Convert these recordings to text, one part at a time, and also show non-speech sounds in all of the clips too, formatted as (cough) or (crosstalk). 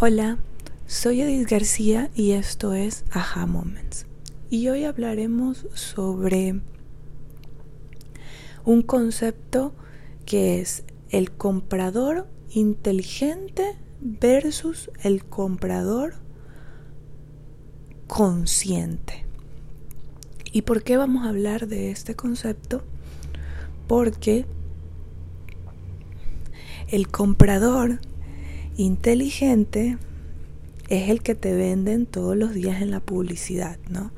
Hola, soy Edith García y esto es Aha Moments. Y hoy hablaremos sobre un concepto que es el comprador inteligente versus el comprador consciente. ¿Y por qué vamos a hablar de este concepto? Porque el comprador inteligente es el que te venden todos los días en la publicidad, ¿no?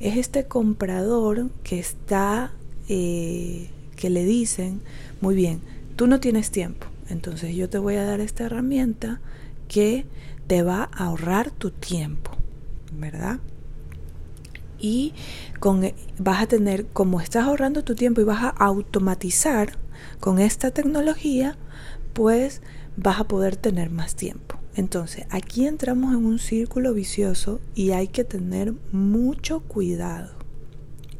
Es este comprador que está, eh, que le dicen, muy bien, tú no tienes tiempo, entonces yo te voy a dar esta herramienta que te va a ahorrar tu tiempo, ¿verdad? Y con, vas a tener, como estás ahorrando tu tiempo y vas a automatizar con esta tecnología, pues vas a poder tener más tiempo. Entonces, aquí entramos en un círculo vicioso y hay que tener mucho cuidado.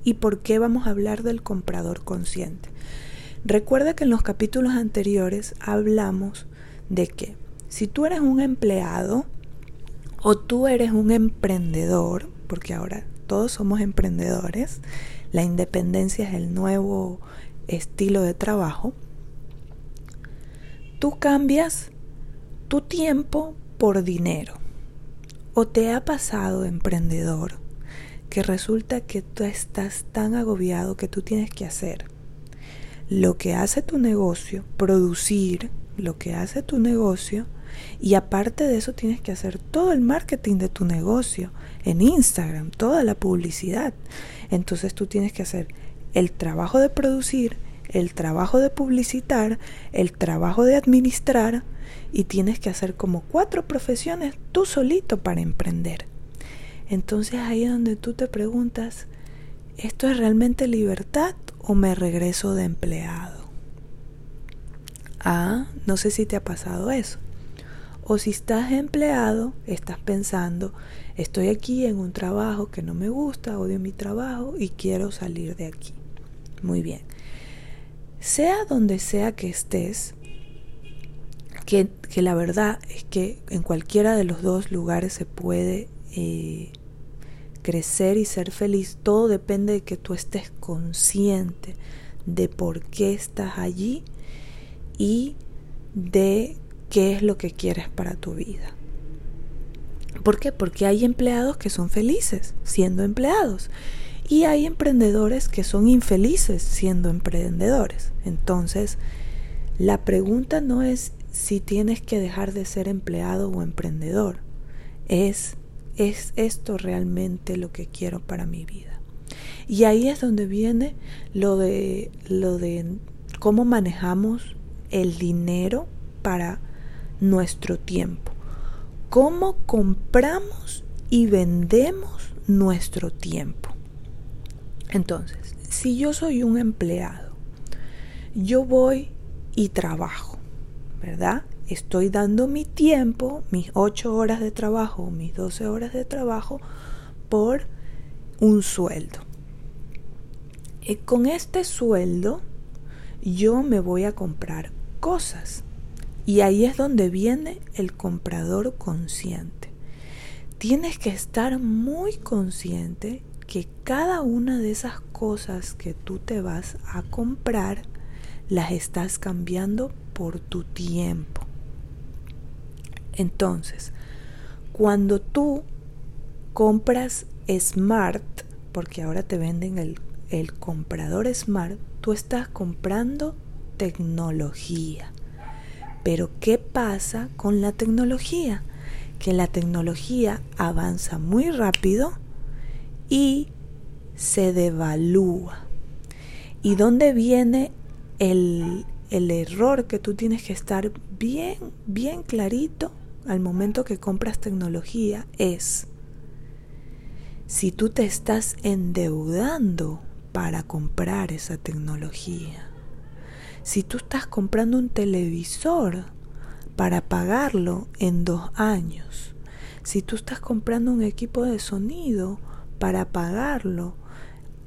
¿Y por qué vamos a hablar del comprador consciente? Recuerda que en los capítulos anteriores hablamos de que si tú eres un empleado o tú eres un emprendedor, porque ahora todos somos emprendedores, la independencia es el nuevo estilo de trabajo, tú cambias tu tiempo por dinero. ¿O te ha pasado, emprendedor, que resulta que tú estás tan agobiado que tú tienes que hacer lo que hace tu negocio, producir lo que hace tu negocio, y aparte de eso tienes que hacer todo el marketing de tu negocio en Instagram, toda la publicidad. Entonces tú tienes que hacer el trabajo de producir, el trabajo de publicitar, el trabajo de administrar y tienes que hacer como cuatro profesiones tú solito para emprender. Entonces ahí es donde tú te preguntas, ¿esto es realmente libertad o me regreso de empleado? Ah, no sé si te ha pasado eso. O si estás empleado, estás pensando, estoy aquí en un trabajo que no me gusta, odio mi trabajo y quiero salir de aquí. Muy bien sea donde sea que estés, que, la verdad es que en cualquiera de los dos lugares se puede eh, crecer y ser feliz, todo depende de que tú estés consciente de por qué estás allí y de qué es lo que quieres para tu vida. ¿Por qué? Porque hay empleados que son felices siendo empleados y hay emprendedores que son infelices siendo emprendedores. Entonces, la pregunta no es si tienes que dejar de ser empleado o emprendedor. Es, ¿es esto realmente lo que quiero para mi vida? Y ahí es donde viene lo de, lo de cómo manejamos el dinero para nuestro tiempo. Cómo compramos y vendemos nuestro tiempo. Entonces, si yo soy un empleado, yo voy y trabajo, ¿verdad? Estoy dando mi tiempo, mis 8 horas de trabajo, mis 12 horas de trabajo, por un sueldo. Y con este sueldo, yo me voy a comprar cosas. Y ahí es donde viene el comprador consciente. Tienes que estar muy consciente que cada una de esas cosas que tú te vas a comprar las estás cambiando por tu tiempo. Entonces, cuando tú compras smart, porque ahora te venden el, el comprador smart, tú estás comprando tecnología. Pero ¿qué pasa con la tecnología? Que la tecnología avanza muy rápido y se devalúa. ¿Y dónde viene el, el error que tú tienes que estar bien, bien clarito al momento que compras tecnología? Es si tú te estás endeudando para comprar esa tecnología. Si tú estás comprando un televisor para pagarlo en dos años. Si tú estás comprando un equipo de sonido para pagarlo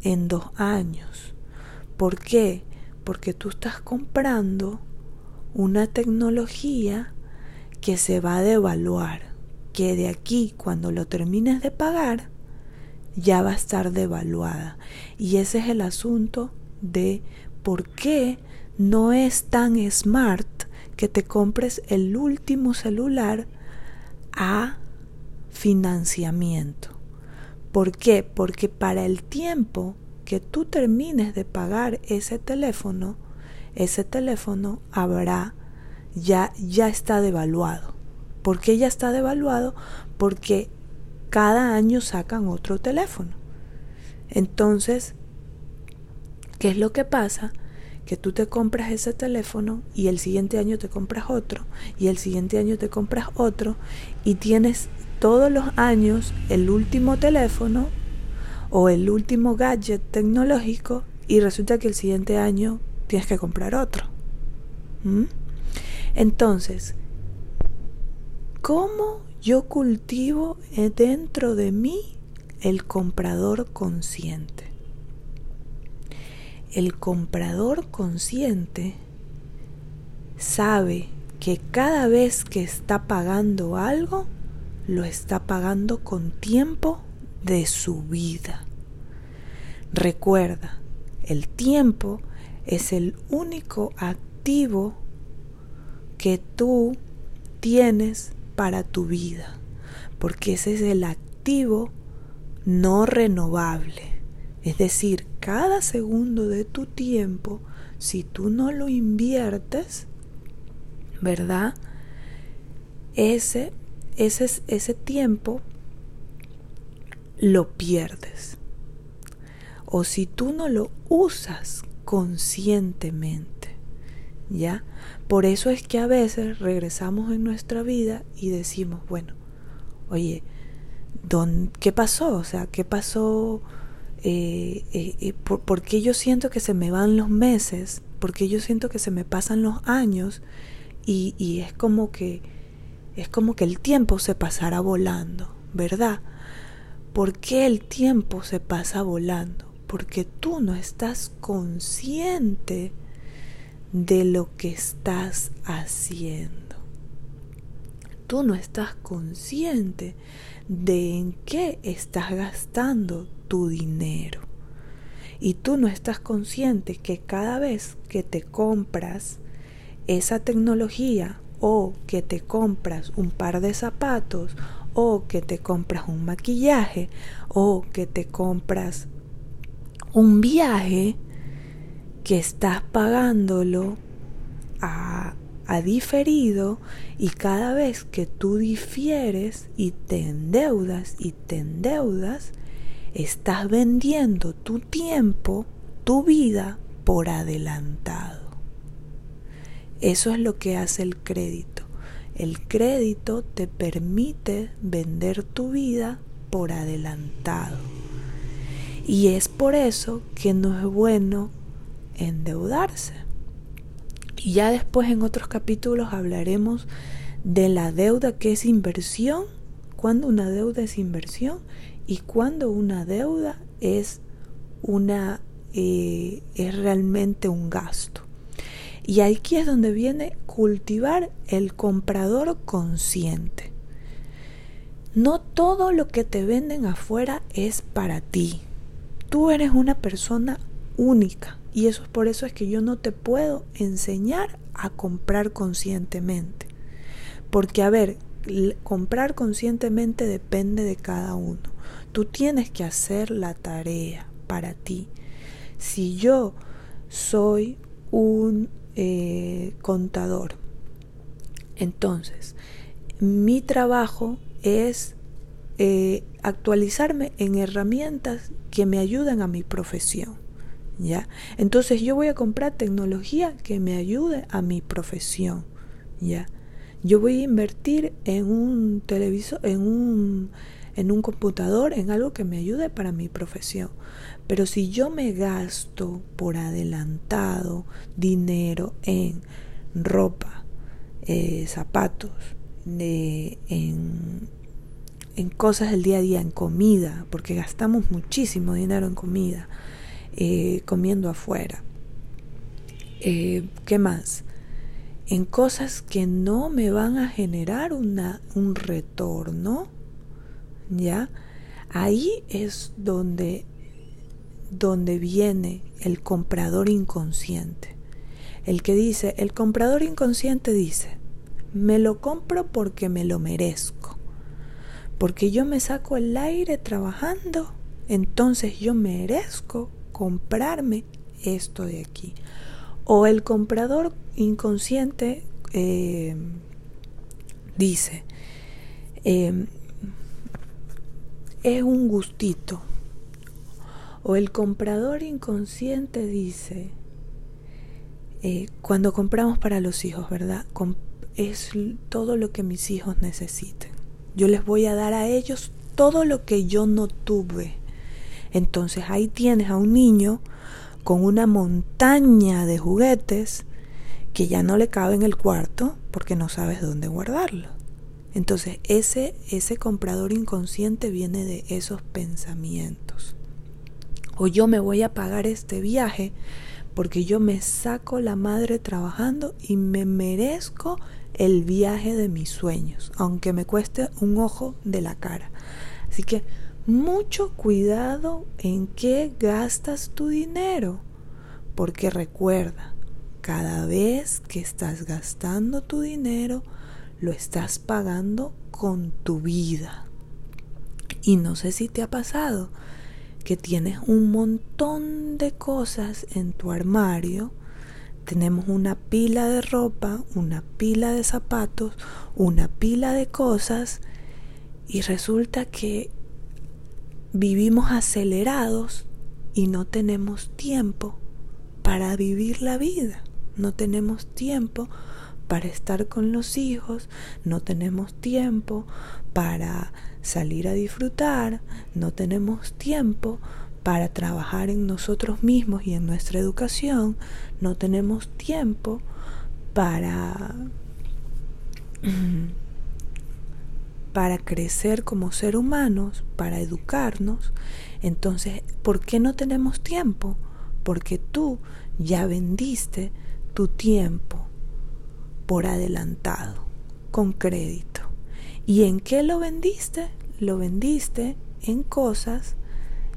en dos años. ¿Por qué? Porque tú estás comprando una tecnología que se va a devaluar. que de aquí, cuando lo termines de pagar, ya va a estar devaluada. Y ese es el asunto de por qué no es tan smart que te compres el último celular a financiamiento. ¿Por qué? Porque para el tiempo que tú termines de pagar ese teléfono, ese teléfono habrá ya ya está devaluado. ¿Por qué ya está devaluado? Porque cada año sacan otro teléfono. Entonces, ¿qué es lo que pasa? Que tú te compras ese teléfono y el siguiente año te compras otro y el siguiente año te compras otro y tienes todos los años el último teléfono o el último gadget tecnológico y resulta que el siguiente año tienes que comprar otro. ¿Mm? Entonces, ¿cómo yo cultivo dentro de mí el comprador consciente? El comprador consciente sabe que cada vez que está pagando algo, lo está pagando con tiempo de su vida. Recuerda, el tiempo es el único activo que tú tienes para tu vida, porque ese es el activo no renovable. Es decir, cada segundo de tu tiempo, si tú no lo inviertes, ¿verdad? Ese, ese, ese tiempo lo pierdes. O si tú no lo usas conscientemente, ¿ya? Por eso es que a veces regresamos en nuestra vida y decimos, bueno, oye, ¿qué pasó? O sea, ¿qué pasó? Eh, eh, eh, por, qué yo siento que se me van los meses? ¿Por qué yo siento que se me pasan los años? Y, y es como que es como que el tiempo se pasara volando, ¿verdad? ¿Por qué el tiempo se pasa volando? Porque tú no estás consciente de lo que estás haciendo. Tú no estás consciente de en qué estás gastando tu dinero. Y tú no estás consciente que cada vez que te compras esa tecnología o que te compras un par de zapatos o que te compras un maquillaje o que te compras un viaje, que estás pagándolo a, a diferido y cada vez que tú difieres y te endeudas y te endeudas, estás vendiendo tu tiempo, tu vida por adelantado. Eso es lo que hace el crédito. El crédito te permite vender tu vida por adelantado. Y es por eso que no es bueno endeudarse. Y ya después en otros capítulos hablaremos de la deuda que es inversión, cuando una deuda es inversión y cuando una deuda es una eh, es realmente un gasto. Y aquí es donde viene cultivar el comprador consciente. No todo lo que te venden afuera es para ti. Tú eres una persona única y eso es por eso es que yo no te puedo enseñar a comprar conscientemente. Porque, a ver, comprar conscientemente depende de cada uno. Tú tienes que hacer la tarea para ti. Si yo soy un eh, contador, entonces mi trabajo es eh, actualizarme en herramientas que me ayuden a mi profesión. ¿ya? Entonces yo voy a comprar tecnología que me ayude a mi profesión, ¿ya? Yo voy a invertir en un televisor, en un en un computador, en algo que me ayude para mi profesión. Pero si yo me gasto por adelantado dinero en ropa, eh, zapatos, en, en cosas del día a día, en comida, porque gastamos muchísimo dinero en comida, eh, comiendo afuera. Eh, ¿Qué más? en cosas que no me van a generar una, un retorno, ¿ya? Ahí es donde, donde viene el comprador inconsciente. El que dice, el comprador inconsciente dice, me lo compro porque me lo merezco. Porque yo me saco el aire trabajando, entonces yo merezco comprarme esto de aquí. O el comprador inconsciente eh, dice, em, es un gustito. O el comprador inconsciente dice, eh, cuando compramos para los hijos, ¿verdad? es todo lo que mis hijos necesiten. Yo les voy a dar a ellos todo lo que yo no tuve. Entonces ahí tienes a un niño con una montaña de juguetes que ya no le cabe en el cuarto porque no sabes dónde guardarlo. Entonces ese, ese comprador inconsciente viene de esos pensamientos. O yo me voy a pagar este viaje porque yo me saco la madre trabajando y me merezco el viaje de mis sueños, aunque me cueste un ojo de la cara. Así que mucho cuidado en qué gastas tu dinero, porque recuerda, cada vez que estás gastando tu dinero, lo estás pagando con tu vida. Y no sé si te ha pasado que tienes un montón de cosas en tu armario. Tenemos una pila de ropa, una pila de zapatos, una pila de cosas y resulta que vivimos acelerados y no tenemos tiempo para vivir la vida. No tenemos tiempo para estar con los hijos, no tenemos tiempo para salir a disfrutar, no tenemos tiempo para trabajar en nosotros mismos y en nuestra educación, no tenemos tiempo para (clears throat) para crecer como ser humanos, para educarnos. Entonces, ¿por qué no tenemos tiempo? Porque tú ya vendiste tu tiempo por adelantado, con crédito. ¿Y en qué lo vendiste? Lo vendiste en cosas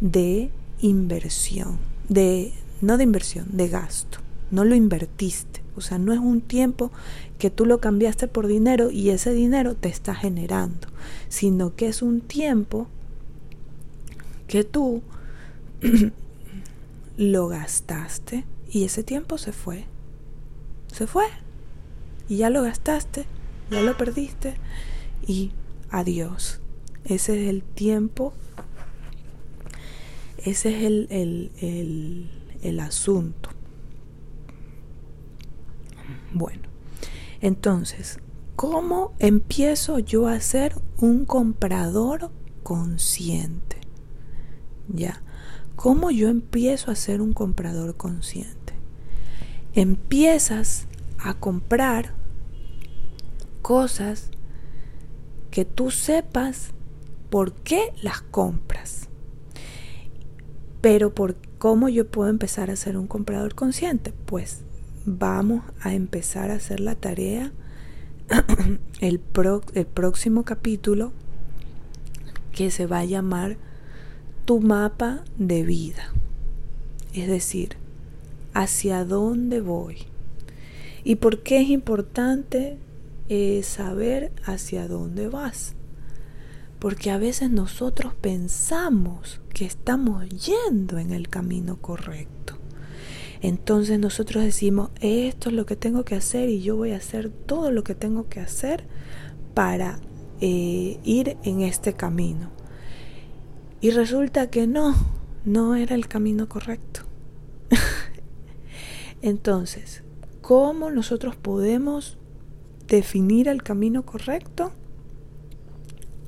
de inversión, de no de inversión, de gasto. No lo invertiste. O sea, no es un tiempo que tú lo cambiaste por dinero y ese dinero te está generando, sino que es un tiempo que tú (clears throat) lo gastaste y ese tiempo se fue. Se fue. Y ya lo gastaste, ya lo perdiste y adiós. Ese es el tiempo, ese es el, el, el, el asunto. Bueno, entonces, ¿cómo empiezo yo a ser un comprador consciente? Ya, ¿cómo yo empiezo a ser un comprador consciente? Empiezas a comprar cosas que tú sepas por qué las compras. Pero por cómo yo puedo empezar a ser un comprador consciente? Pues vamos a empezar a hacer la tarea (clears throat) el, el próximo capítulo que se va a llamar tu mapa de vida. Es decir, hacia dónde voy. ¿Y por qué es importante eh, saber hacia dónde vas? Porque a veces nosotros pensamos que estamos yendo en el camino correcto. Entonces nosotros decimos, esto es lo que tengo que hacer y yo voy a hacer todo lo que tengo que hacer para eh, ir en este camino. Y resulta que no, no era el camino correcto. (laughs) Entonces, ¿cómo nosotros podemos definir el camino correcto?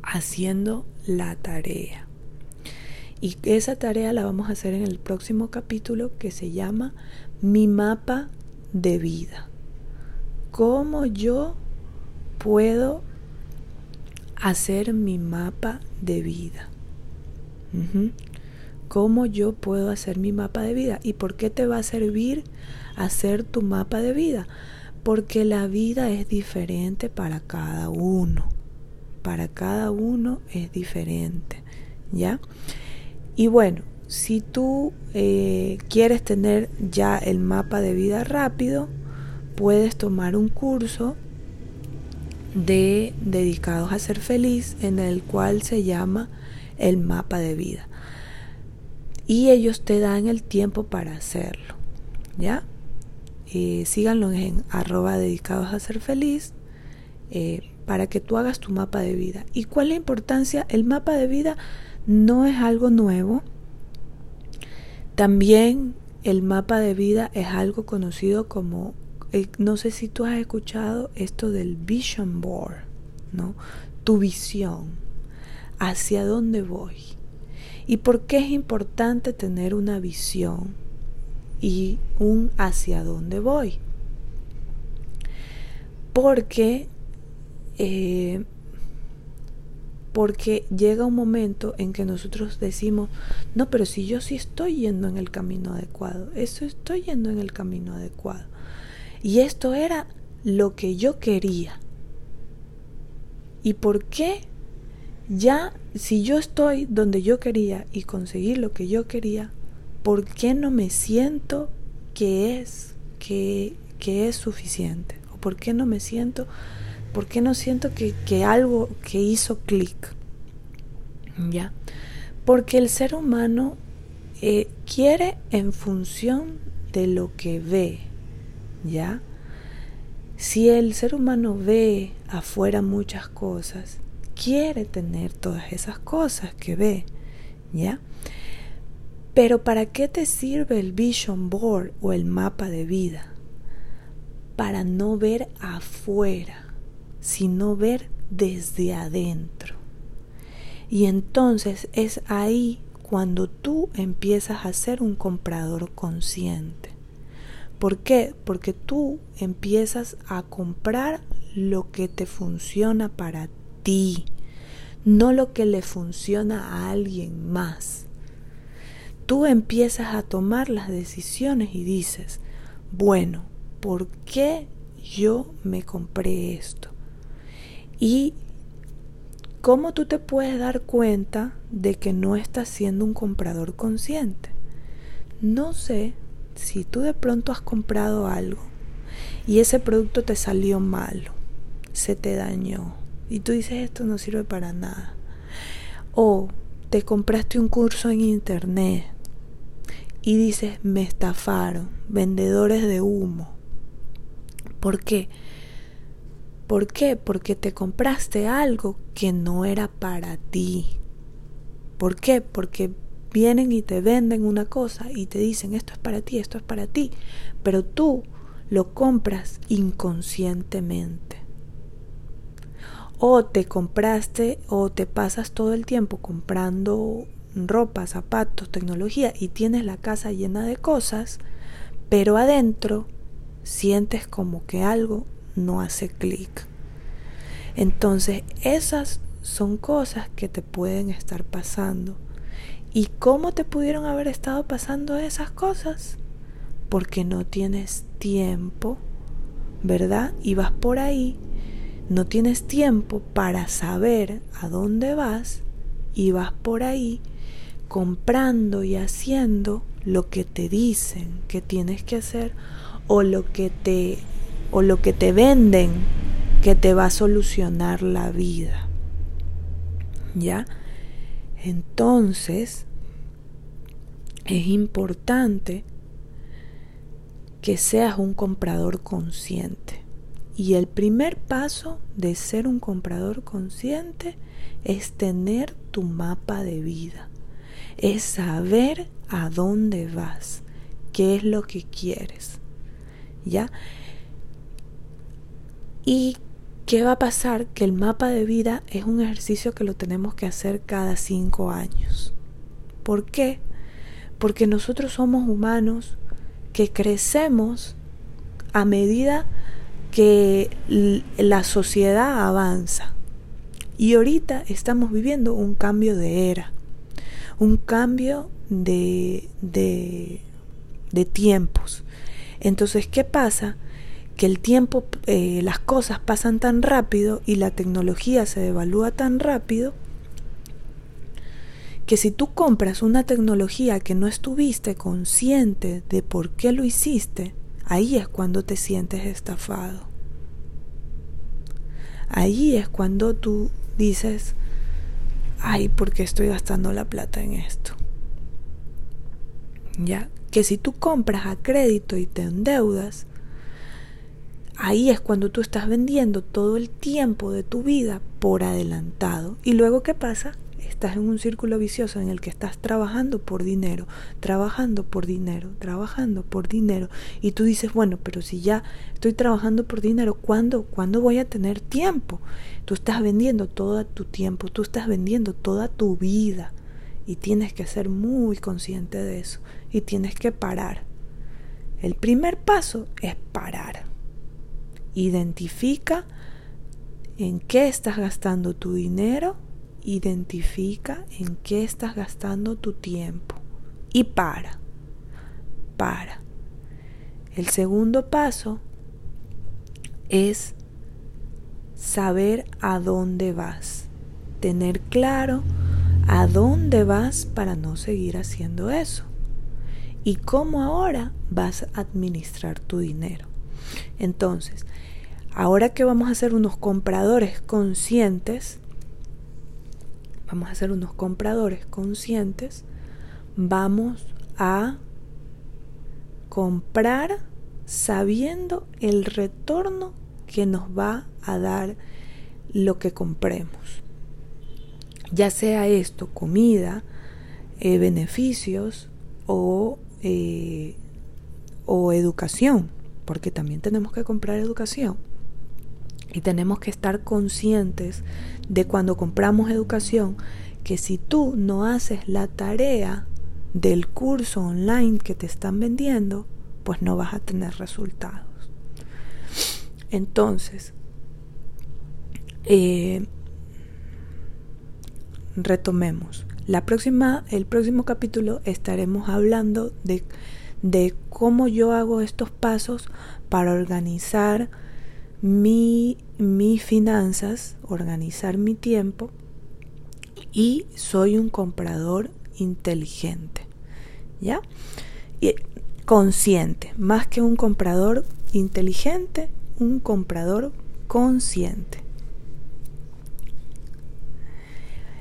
Haciendo la tarea. Y esa tarea la vamos a hacer en el próximo capítulo que se llama Mi mapa de vida. ¿Cómo yo puedo hacer mi mapa de vida? ¿Cómo yo puedo hacer mi mapa de vida? ¿Y por qué te va a servir hacer tu mapa de vida? Porque la vida es diferente para cada uno. Para cada uno es diferente. ¿Ya? Y bueno, si tú eh, quieres tener ya el mapa de vida rápido, puedes tomar un curso de dedicados a ser feliz en el cual se llama el mapa de vida y ellos te dan el tiempo para hacerlo ya eh, síganlo en arroba dedicados a ser feliz eh, para que tú hagas tu mapa de vida y cuál es la importancia el mapa de vida no es algo nuevo también el mapa de vida es algo conocido como eh, no sé si tú has escuchado esto del vision board, ¿no? Tu visión, hacia dónde voy. ¿Y por qué es importante tener una visión y un hacia dónde voy? Porque, eh, porque llega un momento en que nosotros decimos, no, pero si yo sí estoy yendo en el camino adecuado, eso estoy yendo en el camino adecuado. Y esto era lo que yo quería. ¿Y por qué? Ya, si yo estoy donde yo quería y conseguí lo que yo quería, ¿por qué no me siento que es, que, que es suficiente? ¿O por qué no me siento, por qué no siento que, que algo que hizo clic? ¿Ya? Porque el ser humano eh, quiere en función de lo que ve, ¿ya? Si el ser humano ve afuera muchas cosas, quiere tener todas esas cosas que ve, ¿ya? Pero ¿para qué te sirve el vision board o el mapa de vida? Para no ver afuera, sino ver desde adentro. Y entonces es ahí cuando tú empiezas a ser un comprador consciente. ¿Por qué? Porque tú empiezas a comprar lo que te funciona para ti, no lo que le funciona a alguien más. Tú empiezas a tomar las decisiones y dices, bueno, ¿por qué yo me compré esto? Y ¿cómo tú te puedes dar cuenta de que no estás siendo un comprador consciente? No sé, si tú de pronto has comprado algo y ese producto te salió malo, se te dañó y tú dices esto no sirve para nada, o te compraste un curso en internet y dices me estafaron, vendedores de humo. ¿Por qué? ¿Por qué? Porque te compraste algo que no era para ti. ¿Por qué? Porque vienen y te venden una cosa y te dicen esto es para ti, esto es para ti, pero tú lo compras inconscientemente. O te compraste o te pasas todo el tiempo comprando ropa, zapatos, tecnología y tienes la casa llena de cosas, pero adentro sientes como que algo no hace clic. Entonces esas son cosas que te pueden estar pasando ¿Y cómo te pudieron haber estado pasando esas cosas? Porque no tienes tiempo, ¿verdad? Y vas por ahí, no tienes tiempo para saber a dónde vas y vas por ahí comprando y haciendo lo que te dicen que tienes que hacer o lo que te o lo que te venden que te va a solucionar la vida. ¿Ya? Entonces, es importante que seas un comprador consciente. Y el primer paso de ser un comprador consciente es tener tu mapa de vida. Es saber a dónde vas, qué es lo que quieres. ¿Ya? Y ¿Qué va a pasar? Que el mapa de vida es un ejercicio que lo tenemos que hacer cada cinco años. ¿Por qué? Porque nosotros somos humanos que crecemos a medida que la sociedad avanza. Y ahorita estamos viviendo un cambio de era, un cambio de, de, de tiempos. Entonces, ¿qué pasa? que el tiempo, eh, las cosas pasan tan rápido y la tecnología se devalúa tan rápido que si tú compras una tecnología que no estuviste consciente de por qué lo hiciste, ahí es cuando te sientes estafado. Ahí es cuando tú dices, ay, ¿por qué estoy gastando la plata en esto? Ya, que si tú compras a crédito y te endeudas, ahí es cuando tú estás vendiendo todo el tiempo de tu vida por adelantado. ¿Y luego qué pasa? Estás en un círculo vicioso en el que estás trabajando por dinero, trabajando por dinero, trabajando por dinero. Y tú dices, bueno, pero si ya estoy trabajando por dinero, ¿cuándo, ¿cuándo voy a tener tiempo? Tú estás vendiendo todo tu tiempo, tú estás vendiendo toda tu vida. Y tienes que ser muy consciente de eso. Y tienes que parar. El primer paso es parar. Identifica en qué estás gastando tu dinero. Identifica en qué estás gastando tu tiempo. Y para. Para. El segundo paso es saber a dónde vas. Tener claro a dónde vas para no seguir haciendo eso. Y cómo ahora vas a administrar tu dinero. Entonces, ahora que vamos a ser unos compradores conscientes, vamos a ser unos compradores conscientes, vamos a comprar sabiendo el retorno que nos va a dar lo que compremos. Ya sea esto comida, eh, beneficios o, eh, o educación, porque también tenemos que comprar educación. Y tenemos que estar conscientes de cuando compramos educación que si tú no haces la tarea del curso online que te están vendiendo, pues no vas a tener resultados. Entonces, eh, retomemos. La próxima, el próximo capítulo estaremos hablando de, de cómo yo hago estos pasos para organizar mi, mis finanzas, organizar mi tiempo y soy un comprador inteligente. ¿Ya? Y consciente, más que un comprador inteligente, un comprador consciente.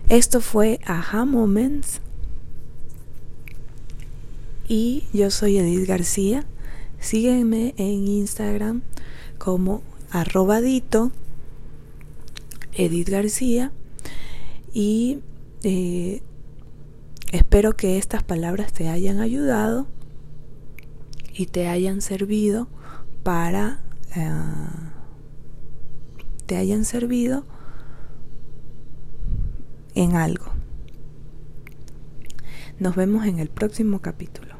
Esto fue Aha Moments y yo soy Edith García. Sígueme en Instagram como arrobadito Edith García y eh, espero que estas palabras te hayan ayudado y te hayan servido para eh, te hayan servido en algo. Nos vemos en el próximo capítulo.